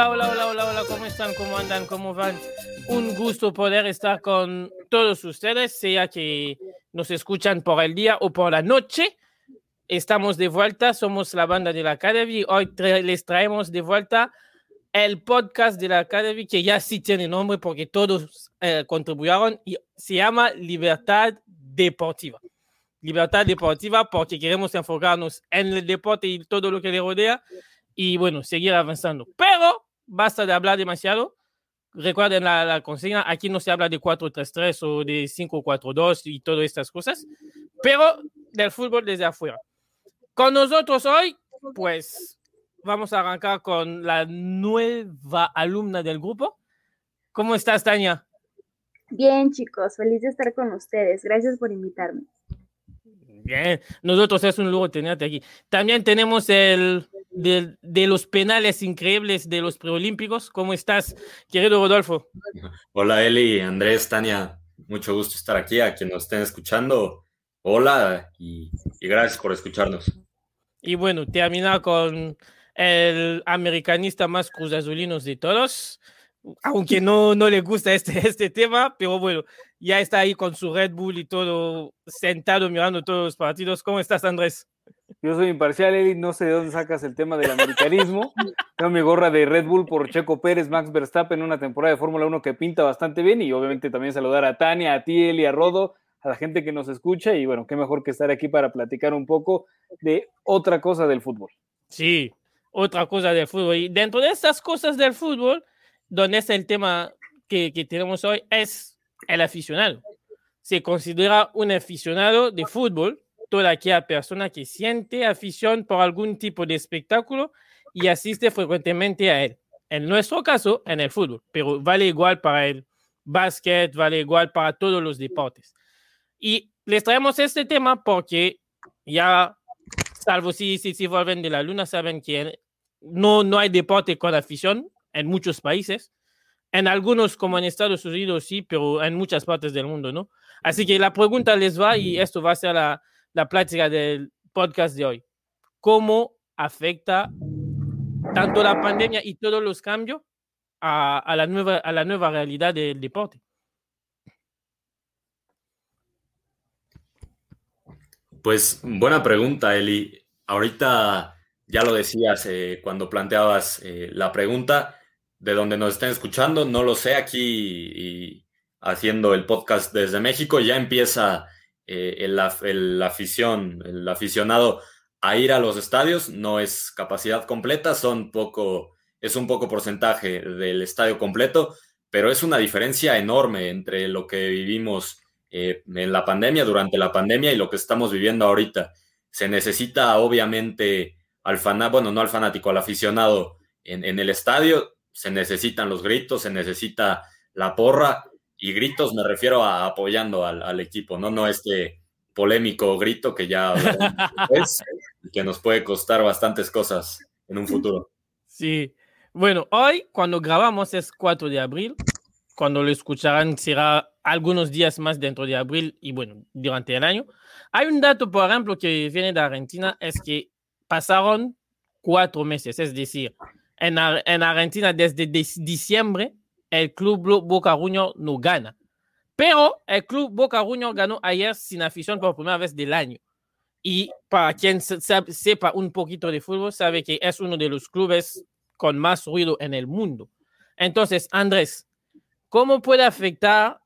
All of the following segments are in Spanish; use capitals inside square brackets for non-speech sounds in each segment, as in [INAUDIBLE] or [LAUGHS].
Hola, hola, hola, hola, hola, ¿cómo están? ¿Cómo andan? ¿Cómo van? Un gusto poder estar con todos ustedes, sea que nos escuchan por el día o por la noche. Estamos de vuelta, somos la banda de la Academy. Hoy les traemos de vuelta el podcast de la Academy, que ya sí tiene nombre porque todos eh, contribuyeron y se llama Libertad Deportiva. Libertad Deportiva porque queremos enfocarnos en el deporte y todo lo que le rodea y bueno, seguir avanzando. Pero basta de hablar demasiado. Recuerden la, la consigna, aquí no se habla de 4-3-3 o de 5-4-2 y todas estas cosas, pero del fútbol desde afuera. Con nosotros hoy, pues vamos a arrancar con la nueva alumna del grupo. ¿Cómo estás, Tania? Bien, chicos, feliz de estar con ustedes. Gracias por invitarme. Bien, nosotros es un lujo tenerte aquí. También tenemos el de, de, los penales increíbles de los preolímpicos. ¿Cómo estás, querido Rodolfo? Hola, Eli, Andrés, Tania. Mucho gusto estar aquí. A quienes nos estén escuchando, hola y, y gracias por escucharnos. Y bueno, termina con el americanista más cruzazulinos de todos, aunque no, no le gusta este, [LAUGHS] este tema, pero bueno, ya está ahí con su Red Bull y todo, sentado mirando todos los partidos. ¿Cómo estás, Andrés? Yo soy imparcial, Eli, no sé de dónde sacas el tema del americanismo. Tengo mi gorra de Red Bull por Checo Pérez, Max Verstappen, una temporada de Fórmula 1 que pinta bastante bien y obviamente también saludar a Tania, a ti, Eli, a Rodo, a la gente que nos escucha y bueno, qué mejor que estar aquí para platicar un poco de otra cosa del fútbol. Sí, otra cosa del fútbol. Y dentro de estas cosas del fútbol, donde es el tema que, que tenemos hoy, es el aficionado. Se considera un aficionado de fútbol toda aquella persona que siente afición por algún tipo de espectáculo y asiste frecuentemente a él. En nuestro caso, en el fútbol, pero vale igual para el básquet, vale igual para todos los deportes. Y les traemos este tema porque ya, salvo si, si, si vuelven de la luna, saben que no, no hay deporte con afición en muchos países. En algunos, como en Estados Unidos, sí, pero en muchas partes del mundo, ¿no? Así que la pregunta les va y esto va a ser la, la plática del podcast de hoy. ¿Cómo afecta tanto la pandemia y todos los cambios a, la, nueva, a la nueva realidad del deporte? Pues buena pregunta, Eli. Ahorita ya lo decías eh, cuando planteabas eh, la pregunta de donde nos estén escuchando, no lo sé, aquí haciendo el podcast desde México ya empieza eh, el, afición, el aficionado a ir a los estadios, no es capacidad completa, son poco, es un poco porcentaje del estadio completo, pero es una diferencia enorme entre lo que vivimos eh, en la pandemia, durante la pandemia y lo que estamos viviendo ahorita. Se necesita obviamente al fanático, bueno, no al fanático, al aficionado en, en, el estadio, se necesitan los gritos, se necesita la porra, y gritos me refiero a apoyando al, al equipo, ¿no? No este polémico grito que ya [LAUGHS] es, que nos puede costar bastantes cosas en un futuro. Sí. Bueno, hoy cuando grabamos es 4 de abril, cuando lo escucharán será algunos días más dentro de abril y bueno, durante el año. Hay un dato, por ejemplo, que viene de Argentina, es que pasaron cuatro meses, es decir, en, en Argentina desde diciembre el club Boca Juniors no gana. Pero el club Boca Juniors ganó ayer sin afición por primera vez del año. Y para quien sepa un poquito de fútbol, sabe que es uno de los clubes con más ruido en el mundo. Entonces, Andrés, ¿cómo puede afectar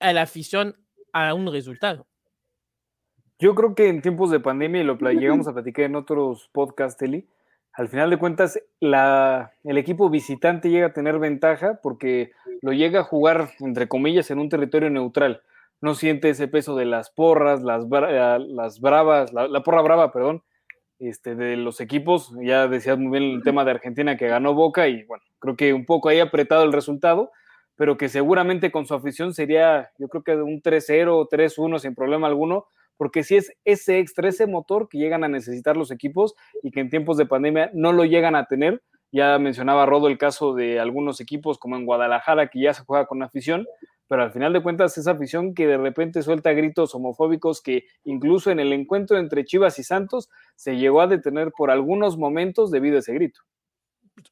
a la afición a un resultado? Yo creo que en tiempos de pandemia, y lo llegamos a platicar en otros podcasts, Eli, al final de cuentas, el equipo visitante llega a tener ventaja porque lo llega a jugar, entre comillas, en un territorio neutral. No siente ese peso de las porras, las, las bravas, la, la, porra brava, perdón, este, de los equipos. Ya decías muy bien el tema de Argentina que ganó Boca y bueno, creo que un poco ahí apretado el resultado, pero que seguramente con su afición sería, yo creo que un 3-0, 3-1 sin problema alguno, porque si es ese extra, ese motor que llegan a necesitar los equipos y que en tiempos de pandemia no lo llegan a tener. Ya mencionaba Rodo el caso de algunos equipos como en Guadalajara que ya se juega con afición, pero al final de cuentas esa afición que de repente suelta gritos homofóbicos que incluso en el encuentro entre Chivas y Santos se llegó a detener por algunos momentos debido a ese grito.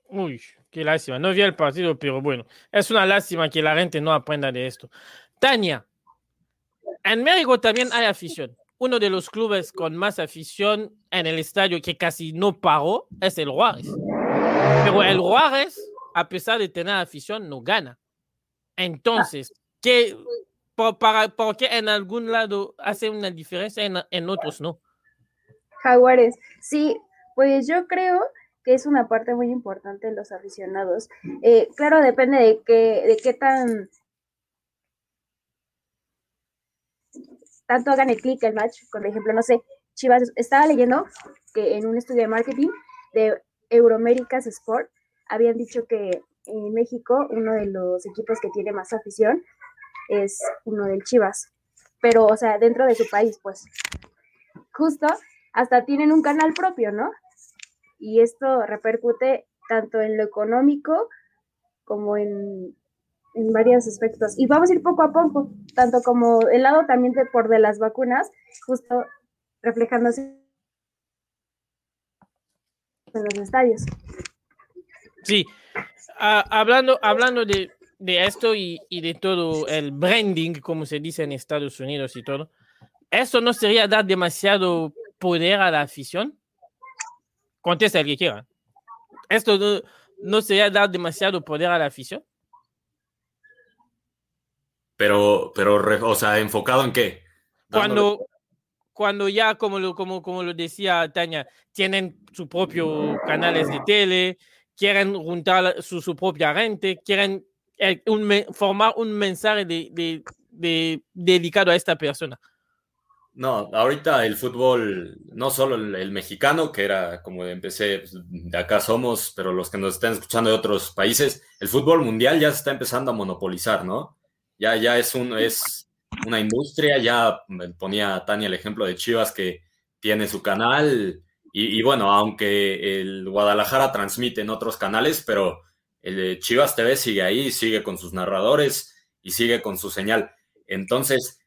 Uy, qué lástima. No vi el partido, pero bueno, es una lástima que la gente no aprenda de esto. Tania, en México también hay afición. Uno de los clubes con más afición en el estadio que casi no paró es el Juárez. Pero el Juárez, a pesar de tener afición, no gana. Entonces, ¿qué, por, para, ¿por qué en algún lado hace una diferencia en, en otros no? Jaguares, sí, pues yo creo que es una parte muy importante de los aficionados. Eh, claro, depende de qué, de qué tan tanto hagan el clic el match. Por ejemplo, no sé, Chivas, estaba leyendo que en un estudio de marketing de Euroméricas Sport habían dicho que en México uno de los equipos que tiene más afición es uno del Chivas, pero o sea, dentro de su país, pues. Justo, hasta tienen un canal propio, ¿no? y esto repercute tanto en lo económico como en, en varios aspectos. Y vamos a ir poco a poco, tanto como el lado también de, por de las vacunas, justo reflejándose en los estadios. Sí, hablando, hablando de, de esto y, y, de todo el branding, como se dice en Estados Unidos y todo, ¿eso no sería dar demasiado poder a la afición? Contesta el que quiera. ¿Esto no, no sería dar demasiado poder a la afición? Pero, pero, o sea, ¿enfocado en qué? Cuando, cuando ya, como lo, como, como lo decía Tania, tienen su propio canales de tele, quieren juntar su, su propia gente, quieren un, formar un mensaje de, de, de, dedicado a esta persona. No, ahorita el fútbol, no solo el, el, mexicano, que era como empecé, pues, de acá somos, pero los que nos están escuchando de otros países, el fútbol mundial ya se está empezando a monopolizar, ¿no? Ya, ya es, un, es una industria, ya ponía Tania el ejemplo de Chivas que tiene su canal, y, bueno, aunque el Guadalajara transmite en otros canales, pero el Chivas TV sigue ahí, sigue con sus narradores y sigue con su señal. Entonces,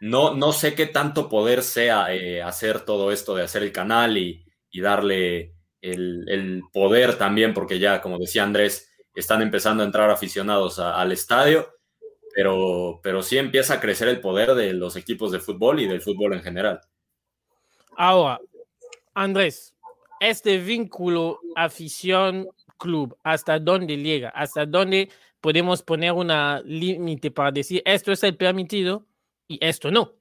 no, no sé qué tanto poder sea eh, hacer todo esto de hacer el canal y, darle el, poder también, porque ya, como decía Andrés, están empezando a entrar aficionados al estadio, pero, pero sí empieza a crecer el poder de los equipos de fútbol y del fútbol en general. Ahora, Andrés, este vínculo afición-club, ¿hasta dónde llega? ¿Hasta dónde podemos poner una límite para decir esto es el permitido? y esto no.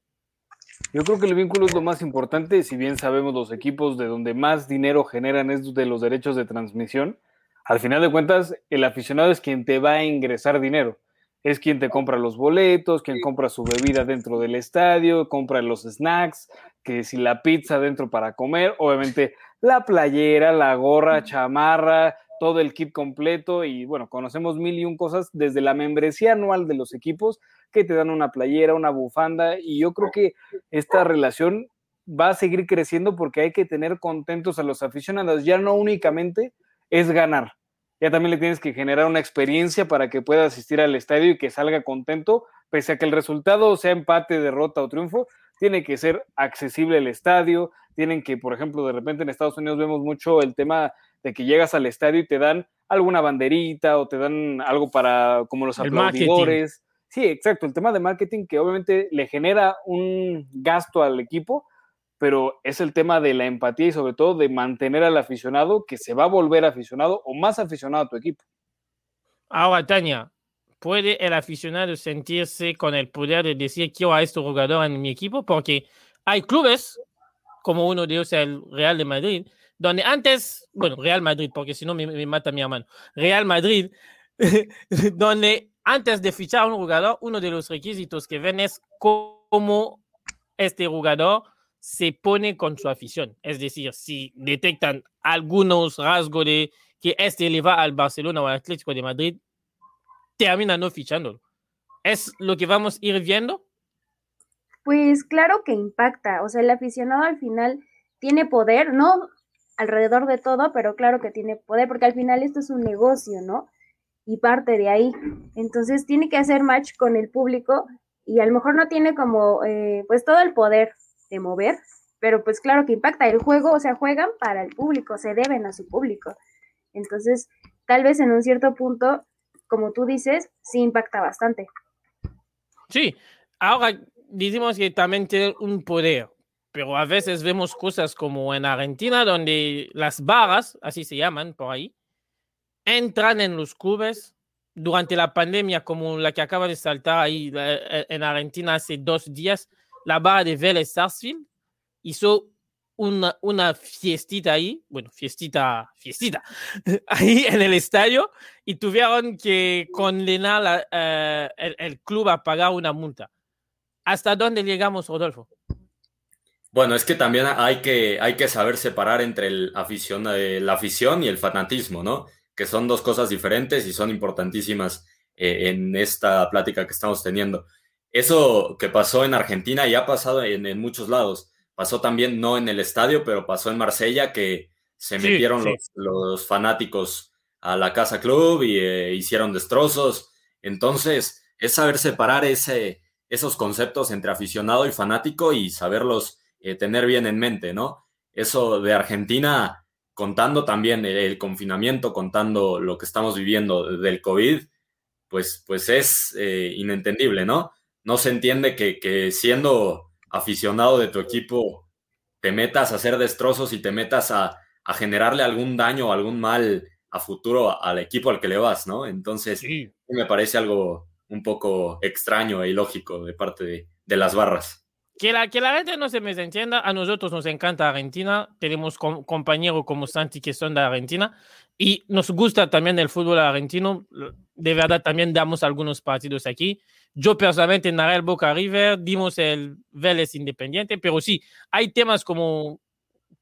Yo creo que el vínculo es lo más importante, si bien sabemos los equipos de donde más dinero generan es de los derechos de transmisión, al final de cuentas el aficionado es quien te va a ingresar dinero, es quien te compra los boletos, quien compra su bebida dentro del estadio, compra los snacks, que si la pizza dentro para comer, obviamente la playera, la gorra, chamarra, todo el kit completo y bueno, conocemos mil y un cosas desde la membresía anual de los equipos que te dan una playera, una bufanda y yo creo que esta relación va a seguir creciendo porque hay que tener contentos a los aficionados, ya no únicamente es ganar, ya también le tienes que generar una experiencia para que pueda asistir al estadio y que salga contento, pese a que el resultado sea empate, derrota o triunfo, tiene que ser accesible el estadio, tienen que, por ejemplo, de repente en Estados Unidos vemos mucho el tema de que llegas al estadio y te dan alguna banderita o te dan algo para como los el aplaudidores. Marketing. Sí, exacto, el tema de marketing que obviamente le genera un gasto al equipo, pero es el tema de la empatía y sobre todo de mantener al aficionado que se va a volver aficionado o más aficionado a tu equipo. Ahora, Tania, ¿puede el aficionado sentirse con el poder de decir quiero a este jugador en mi equipo? Porque hay clubes, como uno de ellos el Real de Madrid, donde antes, bueno, Real Madrid, porque si no me, me, mata mi hermano, Real Madrid, [LAUGHS] donde antes de fichar a un jugador, uno de los requisitos que ven es cómo este jugador se pone con su afición. Es decir, si detectan algunos rasgos de que este le va al Barcelona o al Atlético de Madrid, terminan no fichándolo. ¿Es lo que vamos a ir viendo? Pues claro que impacta. O sea, el aficionado al final tiene poder, no alrededor de todo, pero claro que tiene poder, porque al final esto es un negocio, ¿no? Y parte de ahí. Entonces tiene que hacer match con el público y a lo mejor no tiene como, eh, pues todo el poder de mover, pero pues claro que impacta el juego, o sea, juegan para el público, se deben a su público. Entonces, tal vez en un cierto punto, como tú dices, sí impacta bastante. Sí, ahora decimos que también tiene un poder, pero a veces vemos cosas como en Argentina, donde las barras, así se llaman por ahí, entran en los clubes durante la pandemia, como la que acaba de saltar ahí eh, en Argentina hace dos días, la barra de Vélez Sarsfield hizo una, una fiestita ahí, bueno, fiestita, fiestita, [LAUGHS] ahí en el estadio y tuvieron que condenar eh, el, el, club a pagar una multa. ¿Hasta dónde llegamos, Rodolfo? Bueno, es que también hay que, hay que saber separar entre el afición, eh, la afición y el fanatismo, ¿no? Que son dos cosas diferentes y son importantísimas eh, en esta plática que estamos teniendo. Eso que pasó en Argentina ya ha pasado en, en muchos lados Pasó también, no en el estadio, pero pasó en Marsella, que se metieron Los, fanáticos a la casa club y eh, hicieron destrozos. Entonces, es saber separar ese, esos conceptos entre aficionado y fanático y saberlos eh, tener bien en mente, ¿no? Eso de Argentina, contando también el, confinamiento, contando lo que estamos viviendo del COVID, pues, pues es eh, inentendible, ¿no? No se entiende que, que siendo aficionado de tu equipo te metas a hacer destrozos y te metas a, generarle algún daño o algún mal a futuro al equipo al que le vas, ¿no? Entonces, me parece algo un poco extraño e ilógico de parte de, las barras. Que la, que la gente no se me entienda, a nosotros nos encanta Argentina, tenemos compañeros como Santi que son de Argentina y nos gusta también el fútbol argentino, de verdad también damos algunos partidos aquí yo personalmente narré el Boca River, dimos el Vélez Independiente, pero sí, hay temas como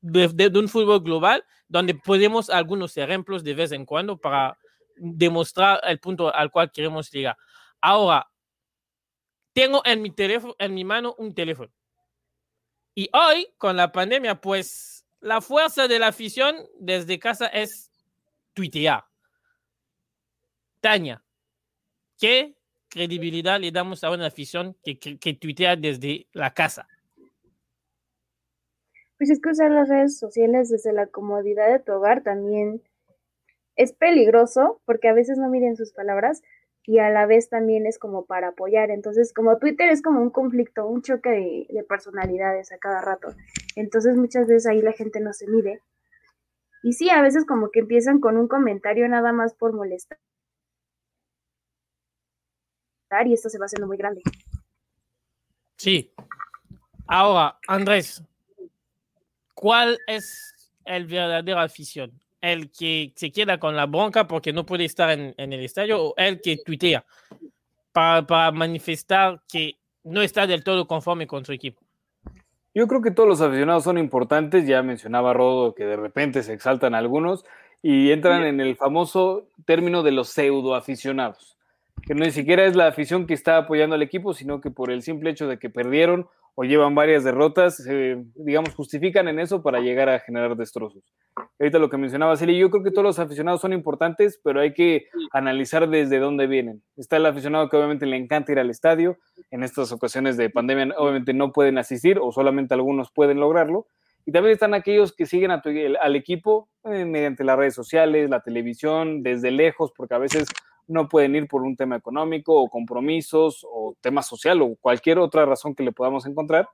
de, un fútbol global donde podemos algunos ejemplos de vez en cuando para demostrar el punto al cual queremos llegar. Ahora, tengo en mi teléfono, en mi mano un teléfono. Y hoy, con la pandemia, pues la fuerza de la afición desde casa es tuitear. Tania, ¿qué credibilidad le damos a una afición que, que, tuitea desde la casa? Pues es que usar las redes sociales desde la comodidad de tu hogar también es peligroso porque a veces no miren sus palabras y a la vez también es como para apoyar. Entonces, como Twitter es como un conflicto, un choque de personalidades a cada rato. Entonces, muchas veces ahí la gente no se mide. Y sí, a veces como que empiezan con un comentario nada más por molestar y esto se va haciendo muy grande. Sí. Ahora, Andrés, ¿cuál es el verdadero afición? ¿El que se queda con la bronca porque no puede estar en, el estadio o el que tuitea para, manifestar que no está del todo conforme con su equipo? Yo creo que todos los aficionados son importantes. Ya mencionaba Rodo que de repente se exaltan algunos y entran en el famoso término de los pseudo aficionados que ni siquiera es la afición que está apoyando al equipo, sino que por el simple hecho de que perdieron o llevan varias derrotas, digamos, justifican en eso para llegar a generar destrozos. Ahorita lo que mencionaba Celia, yo creo que todos los aficionados son importantes, pero hay que analizar desde dónde vienen. Está el aficionado que obviamente le encanta ir al estadio, en estas ocasiones de pandemia obviamente no pueden asistir o solamente algunos pueden lograrlo, y también están aquellos que siguen al equipo eh, mediante las redes sociales, la televisión, desde lejos, porque a veces no pueden ir por un tema económico o compromisos o tema social o cualquier otra razón que le podamos encontrar.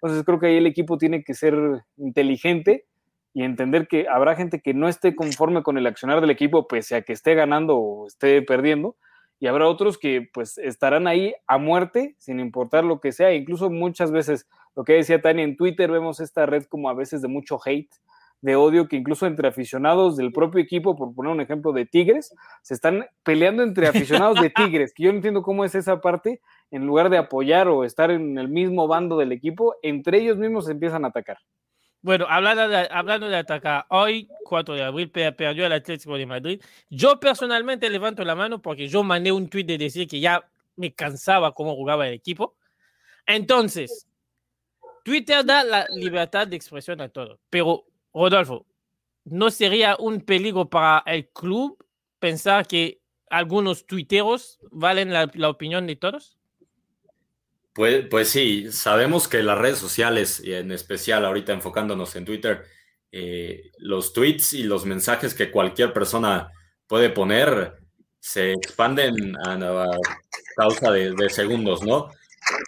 Entonces creo que ahí el equipo tiene que ser inteligente y entender que habrá gente que no esté conforme con el accionar del equipo pese a que esté ganando o esté perdiendo y habrá otros que pues estarán ahí a muerte sin importar lo que sea. Incluso muchas veces, lo que decía Tania en Twitter, vemos esta red como a veces de mucho hate, de odio que incluso entre aficionados del propio equipo, por poner un ejemplo de Tigres, se están peleando entre [LAUGHS] aficionados de Tigres, que yo no entiendo cómo es esa parte, en lugar de apoyar o estar en el mismo bando del equipo, entre ellos mismos se empiezan a atacar. Bueno, hablando de, hablando de atacar, hoy, 4 de abril, perdió el Atlético de Madrid. Yo personalmente levanto la mano porque yo mandé un tweet de decir que ya me cansaba cómo jugaba el equipo. Entonces, Twitter da la libertad de expresión a todos, pero Rodolfo, ¿no sería un peligro para el club pensar que algunos tuiteros valen la, opinión de todos? Pues, pues sí, sabemos que las redes sociales, y en especial ahorita enfocándonos en Twitter, eh, los tweets y los mensajes que cualquier persona puede poner se expanden a, causa de, segundos, ¿no?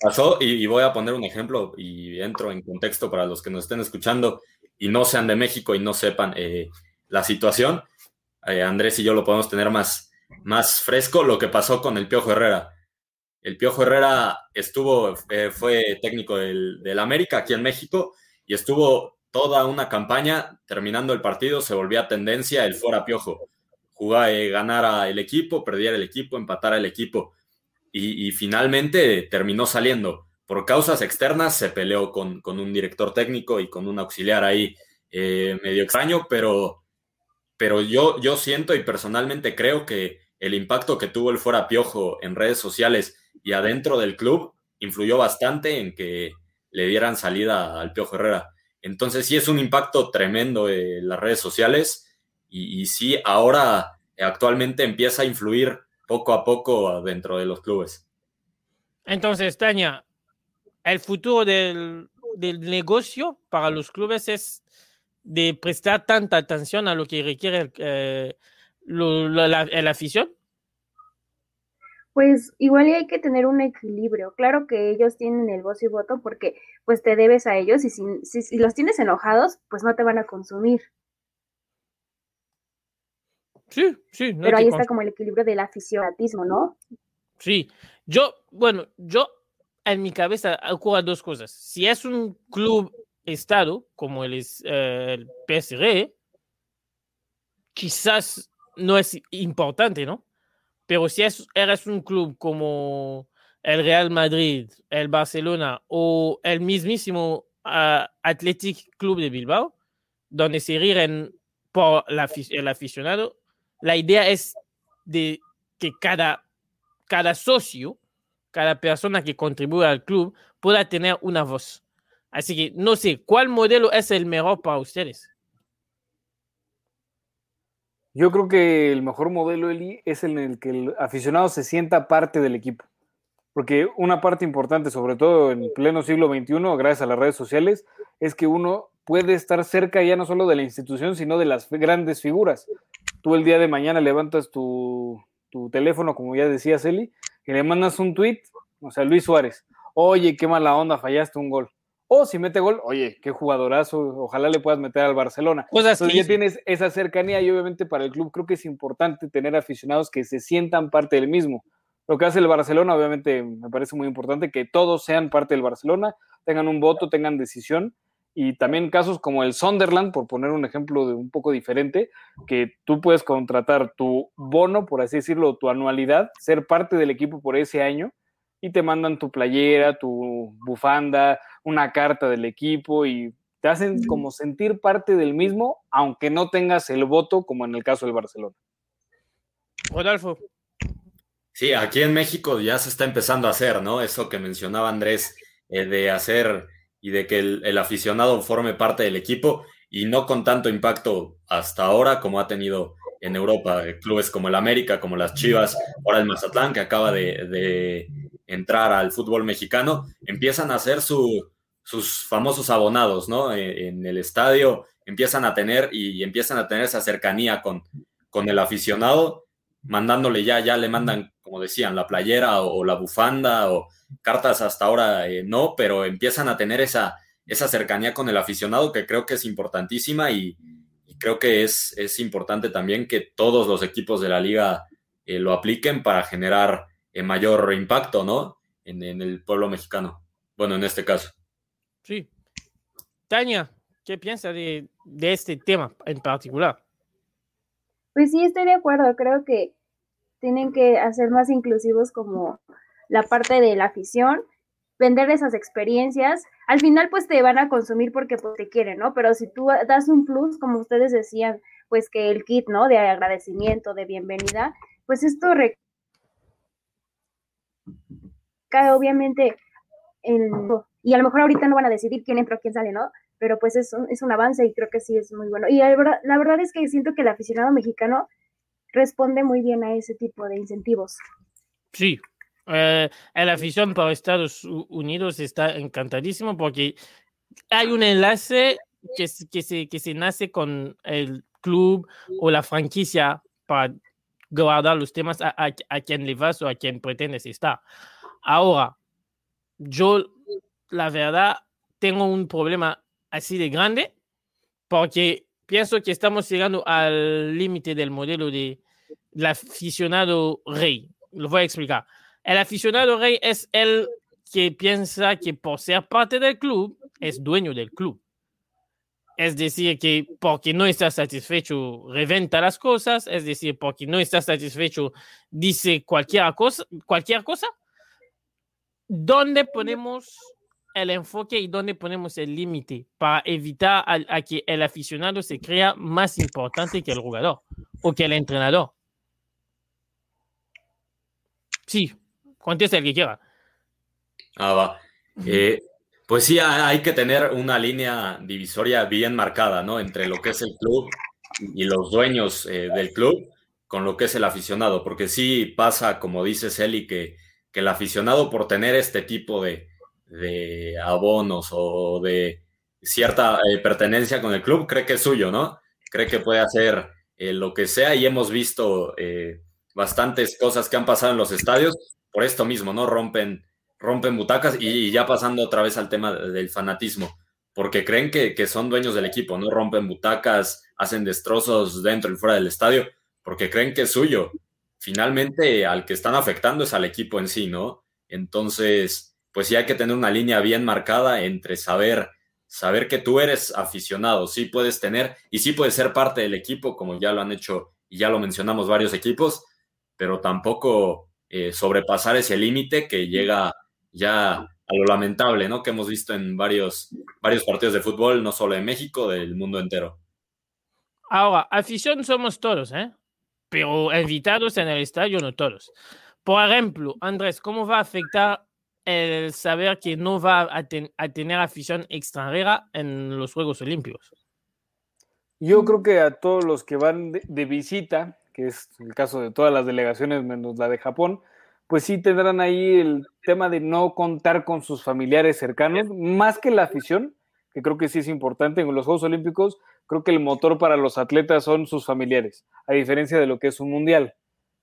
Pasó, y, voy a poner un ejemplo y entro en contexto para los que nos estén escuchando y no sean de México y no sepan eh, la situación. Eh, Andrés y yo lo podemos tener más, más fresco, lo que pasó con el Piojo Herrera. El Piojo Herrera estuvo, eh, fue técnico del, del, América aquí en México y estuvo toda una campaña, terminando el partido, se volvía tendencia el fuera Piojo. Jugaba, ganara el equipo, perdiera el equipo, empatara el equipo. Y, finalmente terminó saliendo. Por causas externas se peleó con, con, un director técnico y con un auxiliar ahí eh, medio extraño, pero, pero yo, yo siento y personalmente creo que el impacto que tuvo el fuera Piojo en redes sociales y adentro del club influyó bastante en que le dieran salida al Piojo Herrera. Entonces sí es un impacto tremendo en las redes sociales y, sí ahora actualmente empieza a influir poco a poco dentro de los clubes. Entonces, Tania, el futuro del, negocio para los clubes es de prestar tanta atención a lo que requiere eh, la afición pues igual hay que tener un equilibrio. Claro que ellos tienen el voz y voto porque pues te debes a ellos y si, si, los tienes enojados, pues no te van a consumir. Sí, sí. Pero ahí está como el equilibrio del aficionatismo, ¿no? Sí. Yo, bueno, yo en mi cabeza ocurren dos cosas. Si es un club estado como el, eh, el PSG, quizás no es importante, ¿no? Pero si eres un club como el Real Madrid, el Barcelona o el mismísimo uh, Athletic Club de Bilbao, donde se rigen por el aficionado, la idea es de que cada socio, cada persona que contribuye al club pueda tener una voz. Así que no sé, ¿cuál modelo es el mejor para ustedes? Yo creo que el mejor modelo, Eli, es en el que el aficionado se sienta parte del equipo. Porque una parte importante, sobre todo en pleno siglo XXI, gracias a las redes sociales, es que uno puede estar cerca ya no solo de la institución, sino de las grandes figuras. Tú el día de mañana levantas tu, tu teléfono, como ya decías, Eli, y le mandas un tweet, o sea, Luis Suárez, oye, qué mala onda, fallaste un gol. O si mete gol, oye, qué jugadorazo, ojalá le puedas meter al Barcelona. Cosas Entonces ya tienes esa cercanía y obviamente para el club creo que es importante tener aficionados que se sientan parte del mismo. Lo que hace el Barcelona, obviamente me parece muy importante que todos sean parte del Barcelona, tengan un voto, tengan decisión. Y también casos como el Sunderland, por poner un ejemplo de un poco diferente, que tú puedes contratar tu bono, por así decirlo, tu anualidad, ser parte del equipo por ese año y te mandan tu playera, tu bufanda, una carta del equipo y te hacen como sentir parte del mismo, aunque no tengas el voto, como en el caso del Barcelona. Rodolfo. Sí, aquí en México ya se está empezando a hacer, ¿no? Eso que mencionaba Andrés, eh, de hacer y de que el, aficionado forme parte del equipo y no con tanto impacto hasta ahora como ha tenido en Europa, eh, clubes como el América, como las Chivas, ahora el Mazatlán, que acaba de entrar al fútbol mexicano, empiezan a hacer sus famosos abonados, ¿no? E, en, el estadio empiezan a tener y empiezan a tener esa cercanía con, con el aficionado, mandándole ya, ya le mandan, como decían, la playera o, la bufanda o cartas hasta ahora eh, no, pero empiezan a tener esa, esa cercanía con el aficionado que creo que es importantísima y, creo que es, es, importante también que todos los equipos de la liga eh, lo apliquen para generar mayor impacto, ¿no? En, el pueblo mexicano. Bueno, en este caso. Sí. Tania, ¿qué piensa de, este tema en particular? Pues sí, estoy de acuerdo. Creo que tienen que hacer más inclusivos como la parte de la afición, vender esas experiencias. Al final, pues te van a consumir porque pues, te quieren, ¿no? Pero si tú das un plus, como ustedes decían, pues que el kit, ¿no? De agradecimiento, de bienvenida, pues esto obviamente y a lo mejor ahorita no van a decidir quién entra o quién sale, ¿no? Pero pues es un, es un avance y creo que sí es muy bueno. Y la la verdad es que siento que el aficionado mexicano responde muy bien a ese tipo de incentivos. Sí, eh, el afición para Estados Unidos está encantadísimo porque hay un enlace que, que, se, que se nace con el club o la franquicia para guardar los temas a, a, quien le vas o a quien pretendes estar. Ahora, yo, la verdad, tengo un problema así de grande porque pienso que estamos llegando al límite del modelo de el aficionado rey. Lo voy a explicar. El aficionado rey es el que piensa que por ser parte del club es dueño del club. Es decir, que porque no está satisfecho, reventa las cosas. Es decir, porque no está satisfecho, dice cualquier cosa. Cualquier cosa. ¿Dónde ponemos el enfoque y dónde ponemos el límite para evitar a, que el aficionado se crea más importante que el jugador o que el entrenador? Sí, contesta el que quiera. Ah, va. Eh, pues sí, hay que tener una línea divisoria bien marcada, ¿no? Entre lo que es el club y los dueños eh, del club con lo que es el aficionado, porque sí pasa, como dice Celi, que, que el aficionado por tener este tipo de, abonos o de cierta eh, pertenencia con el club, cree que es suyo, ¿no? Cree que puede hacer eh, lo que sea y hemos visto bastantes cosas que han pasado en los estadios por esto mismo, ¿no? Rompen rompen butacas y, ya pasando otra vez al tema del fanatismo, porque creen que, son dueños del equipo, no rompen butacas, hacen destrozos dentro y fuera del estadio, porque creen que es suyo. Finalmente, al que están afectando es al equipo en sí, ¿no? Entonces, pues sí hay que tener una línea bien marcada entre saber, saber que tú eres aficionado, sí puedes tener y sí puedes ser parte del equipo, como ya lo han hecho y ya lo mencionamos varios equipos, pero tampoco eh, sobrepasar ese límite que llega ya a lo lamentable, ¿no? Que hemos visto en varios, varios partidos de fútbol, no solo en México, del mundo entero. Ahora, afición somos todos, ¿eh? Pero invitados en el estadio no todos. Por ejemplo, Andrés, ¿cómo va a afectar el saber que no va a, tener afición extranjera en los Juegos Olímpicos? Yo creo que a todos los que van de visita, que es el caso de todas las delegaciones menos la de Japón, pues sí tendrán ahí el tema de no contar con sus familiares cercanos, más que la afición, que creo que sí es importante en los Juegos Olímpicos, creo que el motor para los atletas son sus familiares, a diferencia de lo que es un mundial.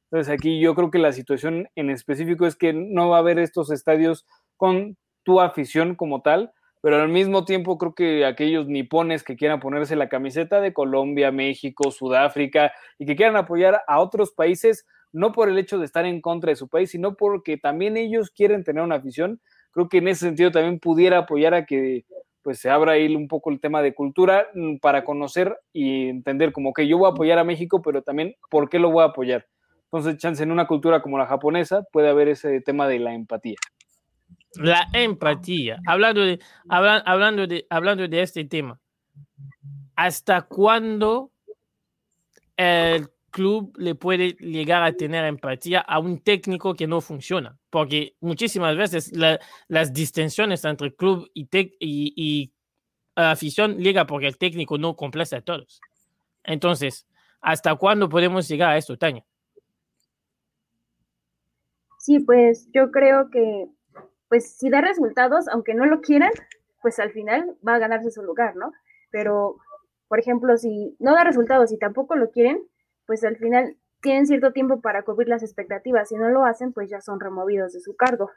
Entonces aquí yo creo que la situación en específico es que no va a haber estos estadios con tu afición como tal, pero al mismo tiempo creo que aquellos nipones que quieran ponerse la camiseta de Colombia, México, Sudáfrica y que quieran apoyar a otros países, no por el hecho de estar en contra de su país, sino porque también ellos quieren tener una afición. Creo que en ese sentido también pudiera apoyar a que pues se abra ahí un poco el tema de cultura mm, para conocer y entender como que yo voy a apoyar a México, pero también por qué lo voy a apoyar. Entonces, chance en una cultura como la japonesa puede haber ese tema de la empatía. La empatía. Hablando de, hablando de, hablando de este tema, ¿hasta cuándo el club le puede llegar a tener empatía a un técnico que no funciona, porque muchísimas veces las distensiones entre club y, y, afición llega porque el técnico no complace a todos. Entonces, ¿hasta cuándo podemos llegar a esto, Tania? Sí, pues yo creo que, pues si da resultados, aunque no lo quieran, pues al final va a ganarse su lugar, ¿no? Pero, por ejemplo, si no da resultados y tampoco lo quieren, pues al final tienen cierto tiempo para cubrir las expectativas. Si no lo hacen, pues ya son removidos de su cargo.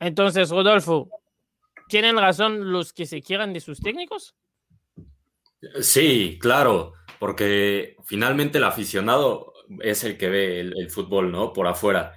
Entonces, Rodolfo, ¿tienen razón los que se quieran de sus técnicos? Sí, claro, porque finalmente el aficionado es el que ve el, fútbol, ¿no? Por afuera.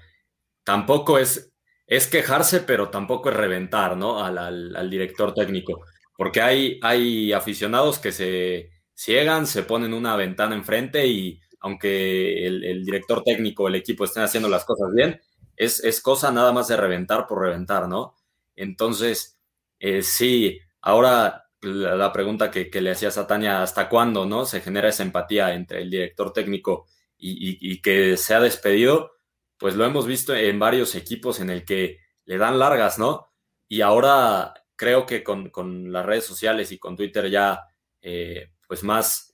Tampoco es, es quejarse, pero tampoco es reventar, ¿no? Al, al director técnico, porque hay, hay aficionados que se, ciegan, se ponen una ventana enfrente y aunque el, director técnico, el equipo estén haciendo las cosas bien, es, es cosa nada más de reventar por reventar, ¿no? Entonces, eh, sí, ahora la, pregunta que, le hacías a Tania, ¿hasta cuándo, no? Se genera esa empatía entre el director técnico y, que se ha despedido, pues lo hemos visto en varios equipos en el que le dan largas, ¿no? Y ahora creo que con, las redes sociales y con Twitter ya eh, pues más,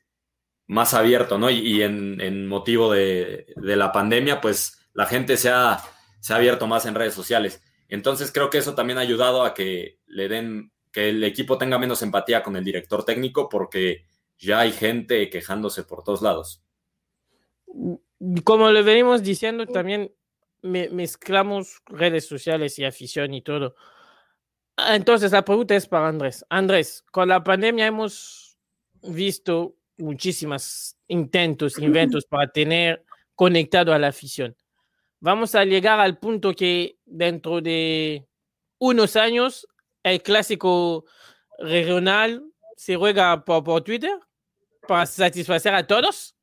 más abierto, ¿no? Y, en, motivo de, la pandemia, pues la gente se ha, se ha abierto más en redes sociales. Entonces creo que eso también ha ayudado a que le den que el equipo tenga menos empatía con el director técnico porque ya hay gente quejándose por todos lados. Como le venimos diciendo, también mezclamos redes sociales y afición y todo. Entonces, la pregunta es para Andrés. Andrés, con la pandemia hemos visto muchísimos intentos, [CLEARS THROAT] inventos para tener conectado a la afición. Vamos a llegar al punto que dentro de unos años el clásico regional se juega por, Twitter para satisfacer a todos.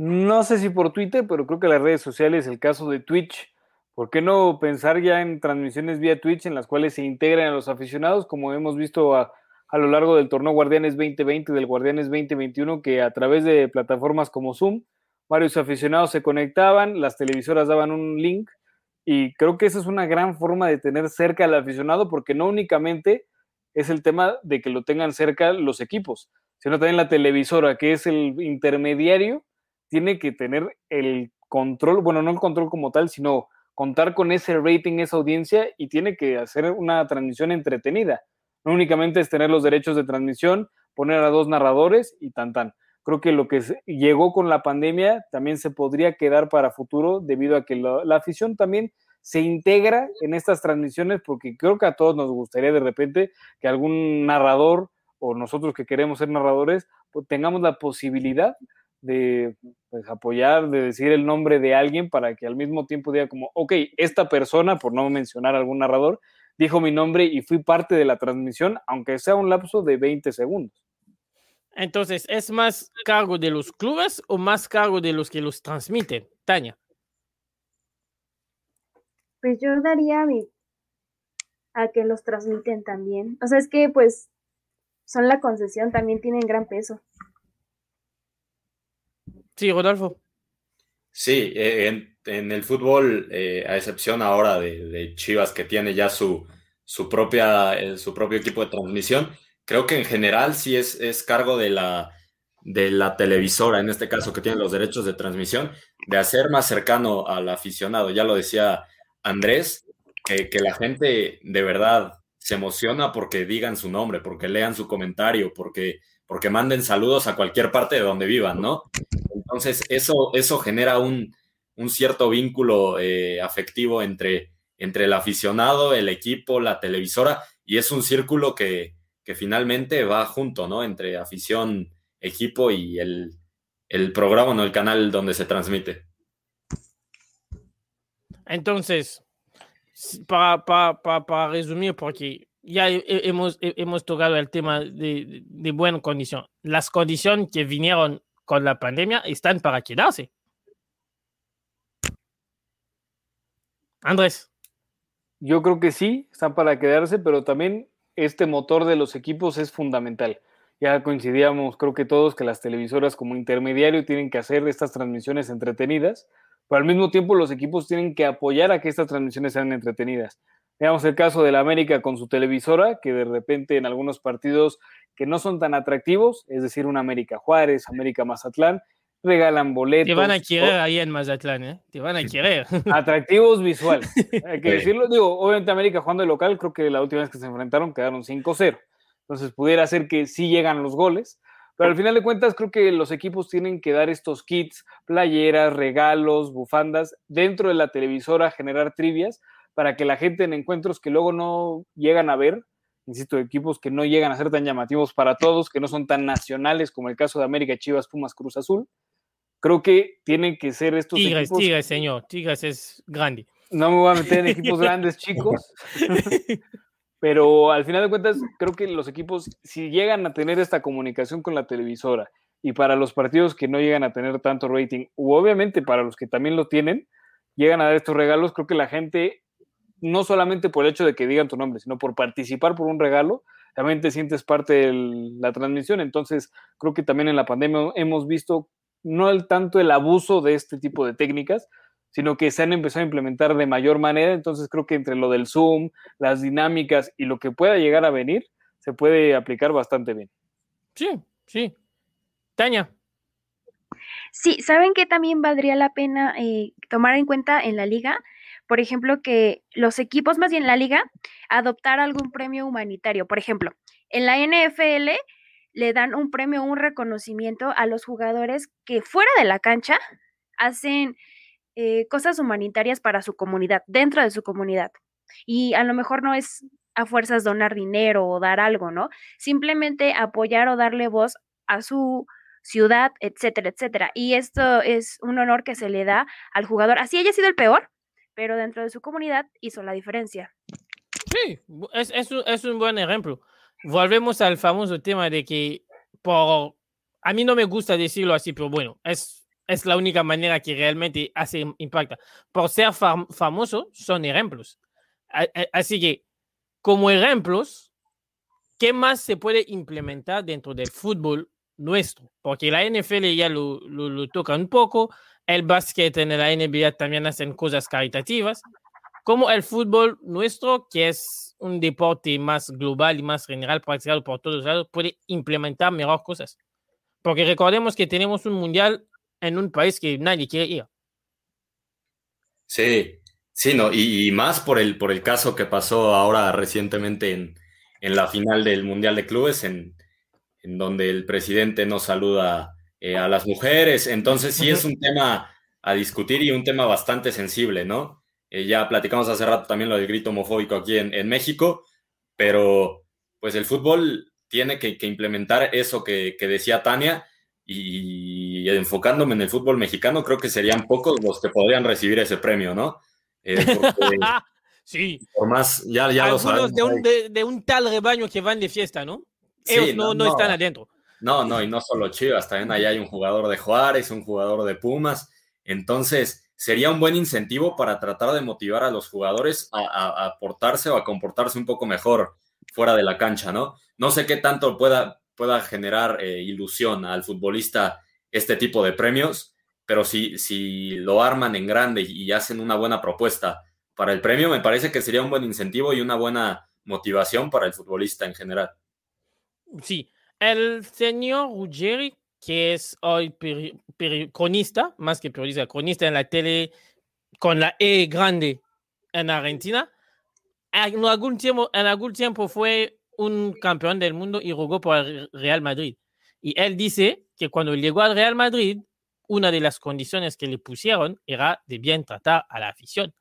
No sé si por Twitter, pero creo que las redes sociales, el caso de Twitch, ¿por qué no pensar ya en transmisiones vía Twitch en las cuales se integran a los aficionados, como hemos visto a, a lo largo del torneo Guardianes 2020 y del Guardianes 2021, que a través de plataformas como Zoom, varios aficionados se conectaban, las televisoras daban un link. Y creo que esa es una gran forma de tener cerca al aficionado porque no únicamente es el tema de que lo tengan cerca los equipos, sino también la televisora, que es el intermediario, tiene que tener el control, bueno, no el control como tal, sino contar con ese rating, esa audiencia y tiene que hacer una transmisión entretenida. No únicamente es tener los derechos de transmisión, poner a dos narradores y tan tan. Creo que lo que llegó con la pandemia también se podría quedar para futuro debido a que la, afición también se integra en estas transmisiones porque creo que a todos nos gustaría de repente que algún narrador o nosotros que queremos ser narradores pues tengamos la posibilidad de pues, apoyar, de decir el nombre de alguien para que al mismo tiempo diga como, ok, esta persona, por no mencionar algún narrador, dijo mi nombre y fui parte de la transmisión, aunque sea un lapso de 20 segundos. Entonces, ¿es más cargo de los clubes o más cargo de los que los transmiten? Tania. Pues yo daría a, mi, a que los transmiten también. O sea, es que pues son la concesión, también tienen gran peso. Sí, Rodolfo. Sí, eh, en, el fútbol, eh, a excepción ahora de, Chivas que tiene ya su, su, propia, eh, su propio equipo de transmisión, creo que en general sí es, es cargo de la, de la televisora, en este caso que tiene los derechos de transmisión, de hacer más cercano al aficionado. Ya lo decía Andrés, que, que la gente de verdad se emociona porque digan su nombre, porque lean su comentario, porque, porque manden saludos a cualquier parte de donde vivan, ¿no? Entonces, eso, eso genera un, cierto vínculo eh, afectivo entre, entre el aficionado, el equipo, la televisora, y es un círculo que, finalmente va junto, ¿no? Entre afición, equipo y el, programa, ¿no? El canal donde se transmite. Entonces, para, para, resumir, porque ya hemos, hemos tocado el tema de, de buena condición, las condiciones que vinieron con la pandemia están para quedarse. Andrés. Yo creo que sí, están para quedarse, pero también este motor de los equipos es fundamental. Ya coincidíamos, creo que todos, que las televisoras como intermediario tienen que hacer estas transmisiones entretenidas, pero al mismo tiempo los equipos tienen que apoyar a que estas transmisiones sean entretenidas. Veamos el caso de la América con su televisora, que de repente en algunos partidos que no son tan atractivos, es decir, un América Juárez, América Mazatlán, regalan boletos. Te van a querer ahí en Mazatlán, ¿eh? Te van a querer. [LAUGHS] [LAUGHS] Atractivos visuales. Hay que decirlo. Digo, obviamente América jugando de local, creo que la última vez que se enfrentaron quedaron 5-0. Entonces pudiera ser que sí llegan los goles. Pero al final de cuentas, creo que los equipos tienen que dar estos kits, playeras, regalos, bufandas, dentro de la televisora, generar trivias, para que la gente en encuentros que luego no llegan a ver, insisto, equipos que no llegan a ser tan llamativos para todos, que no son tan nacionales como el caso de América, Chivas, Pumas, Cruz Azul. Creo que tienen que ser estos Tigres, Tigres, señor. Tigres es grande. No me voy a meter en equipos grandes, [LAUGHS] chicos. Pero al final de cuentas, creo que los equipos, si llegan a tener esta comunicación con la televisora y para los partidos que no llegan a tener tanto rating, u obviamente para los que también lo tienen, llegan a dar estos regalos, creo que la gente no solamente por el hecho de que digan tu nombre, sino por participar por un regalo, también te sientes parte de la transmisión. Entonces, creo que también en la pandemia hemos visto no el, tanto el abuso de este tipo de técnicas, sino que se han empezado a implementar de mayor manera. Entonces, creo que entre lo del Zoom, las dinámicas y lo que pueda llegar a venir, se puede aplicar bastante bien. Sí, sí. Taña. Sí, ¿saben que también valdría la pena eh, tomar en cuenta en la liga? Por ejemplo, que los equipos, más bien la liga, adoptar algún premio humanitario. Por ejemplo, en la NFL le dan un premio, un reconocimiento a los jugadores que fuera de la cancha hacen eh, cosas humanitarias para su comunidad, dentro de su comunidad. Y a lo mejor no es a fuerzas donar dinero o dar algo, ¿no? Simplemente apoyar o darle voz a su ciudad, etcétera, etcétera. Y esto es un honor que se le da al jugador. Así haya sido el peor, pero dentro de su comunidad hizo la diferencia. Sí, es, es, un, buen ejemplo. Volvemos al famoso tema de que, por, a mí no me gusta decirlo así, pero bueno, es, es la única manera que realmente hace impacta. Por ser famoso, son ejemplos. Así que, como ejemplos, ¿qué más se puede implementar dentro del fútbol nuestro? Porque la NFL ya lo, lo, toca un poco, el básquet en la NBA también hacen cosas caritativas, como el fútbol nuestro, que es un deporte más global y más general, practicado por todos lados, puede implementar mejor cosas. Porque recordemos que tenemos un mundial en un país que nadie quiere ir. Sí, Sí, no, y, más por el, por el caso que pasó ahora recientemente en, la final del Mundial de Clubes, en, donde el presidente no saluda eh, a las mujeres. Entonces sí es un tema a discutir y un tema bastante sensible, ¿no? Eh, ya platicamos hace rato también lo del grito homofóbico aquí en, México, pero pues el fútbol tiene que, implementar eso que, que, decía Tania y enfocándome en el fútbol mexicano, creo que serían pocos los que podrían recibir ese premio, ¿no? Eh, [LAUGHS] sí. Por más, ya, ya lo sabemos. De un, de, un, tal rebaño que van de fiesta, ¿no? Ellos no, no, están adentro. No, no, y no solo Chivas, también allá hay un jugador de Juárez, un jugador de Pumas. Entonces, sería un buen incentivo para tratar de motivar a los jugadores a, a, portarse o a comportarse un poco mejor fuera de la cancha, ¿no? No sé qué tanto pueda, pueda generar eh, ilusión al futbolista este tipo de premios, pero si, si lo arman en grande y hacen una buena propuesta para el premio, me parece que sería un buen incentivo y una buena motivación para el futbolista en general. Sí, el señor Ruggeri, que es hoy cronista, más que periodista, cronista en la tele con la E grande en Argentina, en algún tiempo, en algún tiempo fue un campeón del mundo y jugó por el Real Madrid. Y él dice que cuando llegó al Real Madrid, una de las condiciones que le pusieron era de bien tratar a la afición.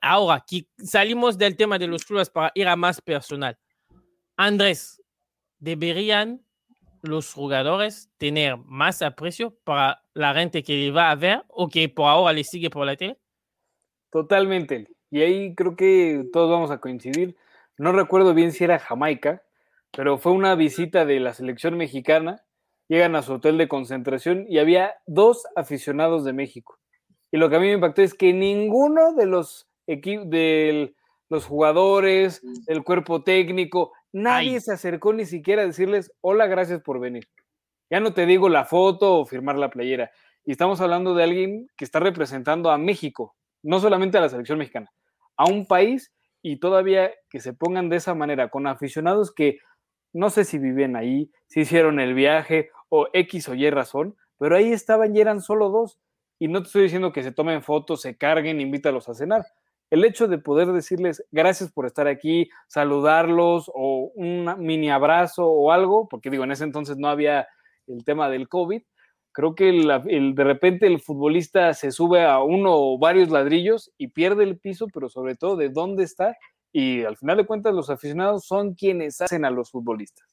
Ahora, aquí salimos del tema de los clubes para ir a más personal. Andrés, ¿deberían los jugadores tener más aprecio para la gente que le va a ver o que por ahora le sigue por la tele? Totalmente. Y ahí creo que todos vamos a coincidir. No recuerdo bien si era Jamaica, pero fue una visita de la selección mexicana llegan a su hotel de concentración y había dos aficionados de México. Y lo que a mí me impactó es que ninguno de los equipos, de los jugadores, el cuerpo técnico, nadie se acercó ni siquiera a decirles, hola, gracias por venir. Ya no te digo la foto o firmar la playera. Y estamos hablando de alguien que está representando a México, no solamente a la selección mexicana, a un país y todavía que se pongan de esa manera, con aficionados que no sé si viven ahí, si hicieron el viaje o X o Y razón, pero ahí estaban y eran solo dos. Y no te estoy diciendo que se tomen fotos, se carguen, invítalos a cenar. El hecho de poder decirles gracias por estar aquí, saludarlos o un mini abrazo o algo, porque digo, en ese entonces no había el tema del COVID, creo que el, de repente el futbolista se sube a uno o varios ladrillos y pierde el piso, pero sobre todo de dónde está. Y al final de cuentas los aficionados son quienes hacen a los futbolistas.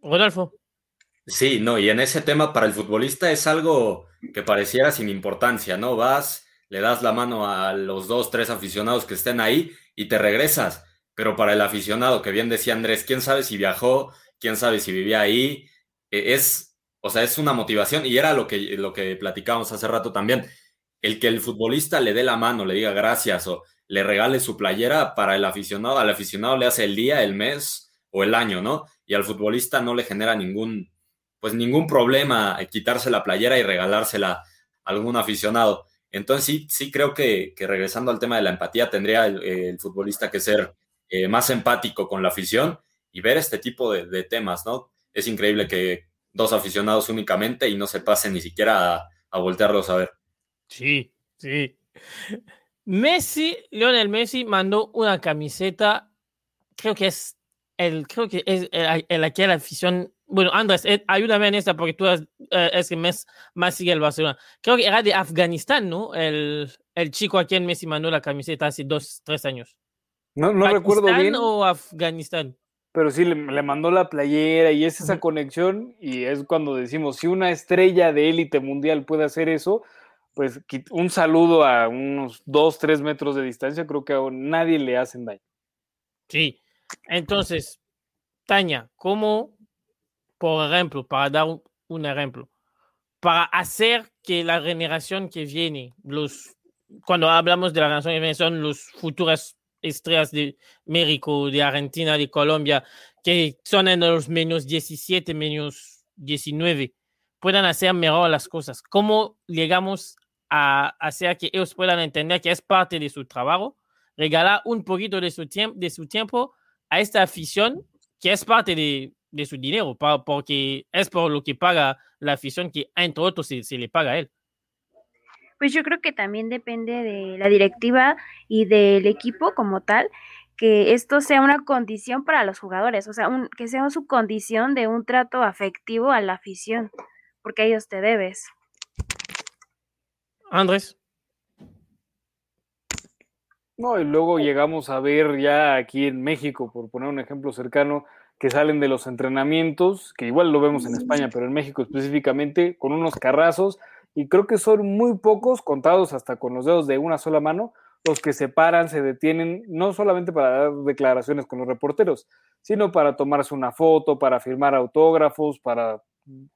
Rodolfo. Sí, no, y en ese tema para el futbolista es algo que pareciera sin importancia, ¿no? Vas, le das la mano a los dos, tres aficionados que estén ahí y te regresas. Pero para el aficionado, que bien decía Andrés, quién sabe si viajó, quién sabe si vivía ahí, e, es, o sea, es una motivación y era lo que, lo que platicábamos hace rato también. El que el futbolista le dé la mano, le diga gracias o le regale su playera para el aficionado, al aficionado le hace el día, el mes o el año, ¿no? y al futbolista no le genera ningún, pues ningún problema quitarse la playera y regalársela a algún aficionado. Entonces sí, sí creo que, regresando al tema de la empatía, tendría el, futbolista que ser eh, más empático con la afición y ver este tipo de, temas, ¿no? Es increíble que dos aficionados únicamente y no se pasen ni siquiera a, a voltearlos a ver. Sí, sí. Messi, Lionel Messi mandó una camiseta, creo que es el, creo que es el, la que la afición, bueno, Andrés, eh, ayúdame en esta porque tú es, eh, es que más, más sigue el Barcelona. Creo que era de Afganistán, ¿no? El, el chico a quien Messi mandó la camiseta hace dos, tres años. No, no recuerdo bien. o Afganistán? Pero sí, le, le, mandó la playera y es esa conexión y es cuando decimos, si una estrella de élite mundial puede hacer eso, pues un saludo a unos dos, tres metros de distancia, creo que a nadie le hacen daño. Sí, entonces, Tania, ¿cómo, por ejemplo, para dar un ejemplo, para hacer que la generación que viene, los, cuando hablamos de la generación que viene, son los futuras estrellas de México, de Argentina, de Colombia, que son en los menos 17, menos 19, puedan hacer mejor las cosas. ¿Cómo llegamos a hacer que ellos puedan entender que es parte de su trabajo, regalar un poquito de su, tiempo, de su tiempo a esta afición que es parte de, de su dinero, porque es por lo que paga la afición que entre otros se, se le paga a él. Pues yo creo que también depende de la directiva y del equipo como tal, que esto sea una condición para los jugadores, o sea, un, que sea su condición de un trato afectivo a la afición, porque a ellos te debes. Andrés. No, y luego llegamos a ver ya aquí en México, por poner un ejemplo cercano, que salen de los entrenamientos, que igual lo vemos en España, pero en México específicamente, con unos carrazos y creo que son muy pocos, contados hasta con los dedos de una sola mano, los que se paran, se detienen, no solamente para dar declaraciones con los reporteros, sino para tomarse una foto, para firmar autógrafos, para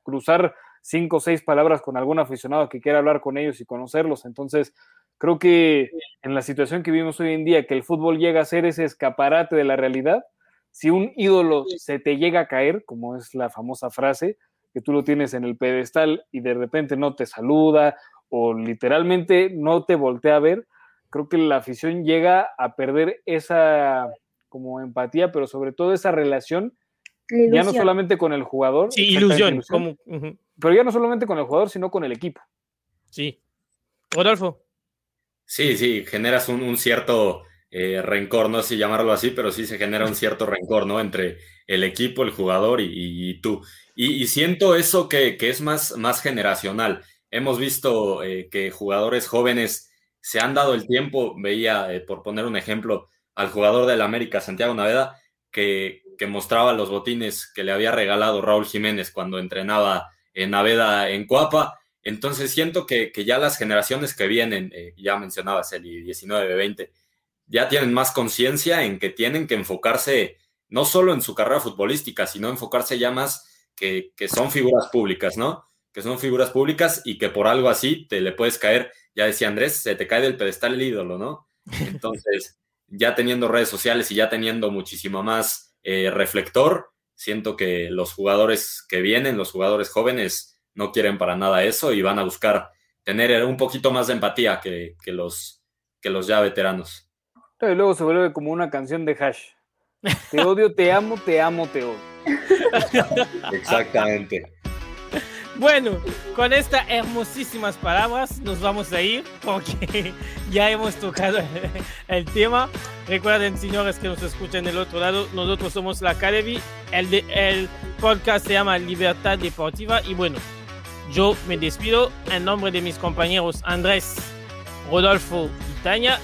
cruzar cinco o seis palabras con algún aficionado que quiera hablar con ellos y conocerlos. Entonces, creo que en la situación que vivimos hoy en día, que el fútbol llega a ser ese escaparate de la realidad, si un ídolo se te llega a caer, como es la famosa frase, que tú lo tienes en el pedestal y de repente no te saluda o literalmente no te voltea a ver, creo que la afición llega a perder esa como empatía, pero sobre todo esa relación, ya no solamente con el jugador. Sí, ilusión. como, Pero ya no solamente con el jugador, sino con el equipo. Sí. Rodolfo. Sí, sí, generas un, cierto eh, rencor, no sé si llamarlo así, pero sí se genera un cierto rencor, ¿no? Entre el equipo, el jugador y tú. Y, siento eso que, es más, más generacional. Hemos visto eh, que jugadores jóvenes se han dado el tiempo, veía, eh, por poner un ejemplo, al jugador del América, Santiago Naveda, que, mostraba los botines que le había regalado Raúl Jiménez cuando entrenaba en Naveda en Cuapa. Entonces siento que, ya las generaciones que vienen, ya mencionabas el 19, 20, ya tienen más conciencia en que tienen que enfocarse no solo en su carrera futbolística, sino enfocarse ya más que, son figuras públicas, ¿no? Que son figuras públicas y que por algo así te le puedes caer, ya decía Andrés, se te cae del pedestal el ídolo, ¿no? Entonces, [LAUGHS] ya teniendo redes sociales y ya teniendo muchísimo más eh, reflector, siento que los jugadores que vienen, los jugadores jóvenes, no quieren para nada eso y van a buscar tener un poquito más de empatía que, los, que los ya veteranos. Y luego se vuelve como una canción de hash. [LAUGHS] Te odio, te amo, te amo, te odio. Exactamente. Bueno, con estas hermosísimas palabras nos vamos a ir porque [LAUGHS] ya hemos tocado [LAUGHS] el, tema. Recuerden, señores, que nos escuchan del otro lado. Nosotros somos la Academy. El, el podcast se llama Libertad Deportiva. Y bueno, yo me despido en nombre de mis compañeros Andrés, Rodolfo y Tania.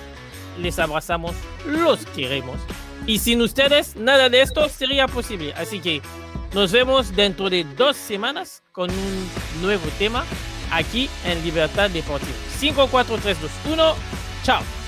Les abrazamos, los queremos. Y sin ustedes, nada de esto sería posible. Así que nos vemos dentro de dos semanas con un nuevo tema aquí en Libertad Deportiva. 5, 4, 3, 2, 1. Chao.